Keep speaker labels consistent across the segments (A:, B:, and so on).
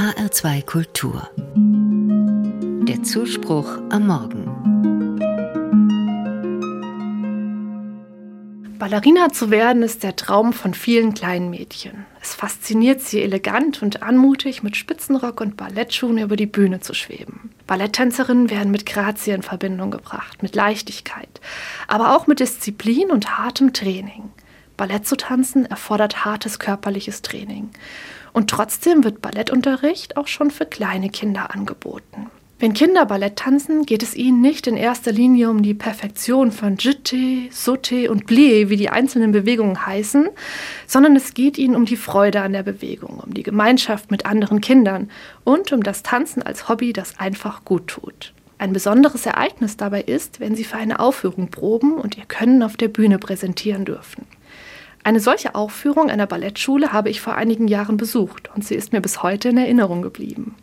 A: HR2 Kultur. Der Zuspruch am Morgen.
B: Ballerina zu werden ist der Traum von vielen kleinen Mädchen. Es fasziniert sie elegant und anmutig mit Spitzenrock und Ballettschuhen über die Bühne zu schweben. Balletttänzerinnen werden mit Grazie in Verbindung gebracht, mit Leichtigkeit, aber auch mit Disziplin und hartem Training. Ballett zu tanzen erfordert hartes körperliches Training. Und trotzdem wird Ballettunterricht auch schon für kleine Kinder angeboten. Wenn Kinder Ballett tanzen, geht es ihnen nicht in erster Linie um die Perfektion von Jeté, Sauté und Plié, wie die einzelnen Bewegungen heißen, sondern es geht ihnen um die Freude an der Bewegung, um die Gemeinschaft mit anderen Kindern und um das Tanzen als Hobby, das einfach gut tut. Ein besonderes Ereignis dabei ist, wenn sie für eine Aufführung proben und ihr Können auf der Bühne präsentieren dürfen. Eine solche Aufführung einer Ballettschule habe ich vor einigen Jahren besucht und sie ist mir bis heute in Erinnerung geblieben.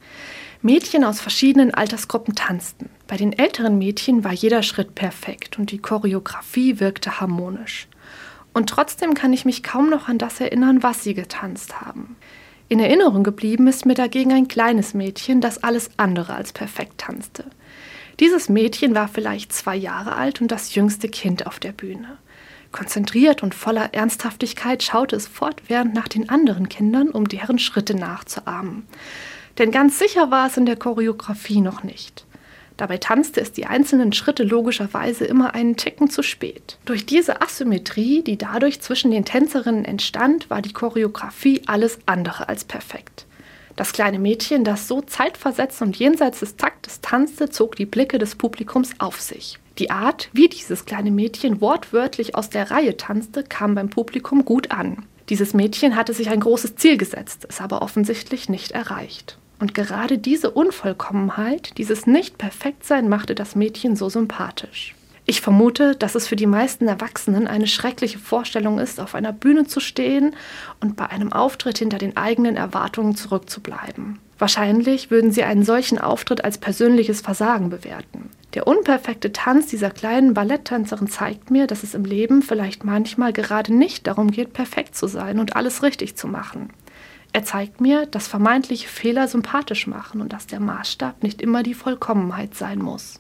B: Mädchen aus verschiedenen Altersgruppen tanzten. Bei den älteren Mädchen war jeder Schritt perfekt und die Choreografie wirkte harmonisch. Und trotzdem kann ich mich kaum noch an das erinnern, was sie getanzt haben. In Erinnerung geblieben ist mir dagegen ein kleines Mädchen, das alles andere als perfekt tanzte. Dieses Mädchen war vielleicht zwei Jahre alt und das jüngste Kind auf der Bühne. Konzentriert und voller Ernsthaftigkeit schaute es fortwährend nach den anderen Kindern, um deren Schritte nachzuahmen. Denn ganz sicher war es in der Choreografie noch nicht. Dabei tanzte es die einzelnen Schritte logischerweise immer einen Ticken zu spät. Durch diese Asymmetrie, die dadurch zwischen den Tänzerinnen entstand, war die Choreografie alles andere als perfekt. Das kleine Mädchen, das so zeitversetzt und jenseits des Taktes tanzte, zog die Blicke des Publikums auf sich. Die Art, wie dieses kleine Mädchen wortwörtlich aus der Reihe tanzte, kam beim Publikum gut an. Dieses Mädchen hatte sich ein großes Ziel gesetzt, es aber offensichtlich nicht erreicht. Und gerade diese Unvollkommenheit, dieses Nicht-Perfektsein machte das Mädchen so sympathisch. Ich vermute, dass es für die meisten Erwachsenen eine schreckliche Vorstellung ist, auf einer Bühne zu stehen und bei einem Auftritt hinter den eigenen Erwartungen zurückzubleiben. Wahrscheinlich würden sie einen solchen Auftritt als persönliches Versagen bewerten. Der unperfekte Tanz dieser kleinen Balletttänzerin zeigt mir, dass es im Leben vielleicht manchmal gerade nicht darum geht, perfekt zu sein und alles richtig zu machen. Er zeigt mir, dass vermeintliche Fehler sympathisch machen und dass der Maßstab nicht immer die Vollkommenheit sein muss.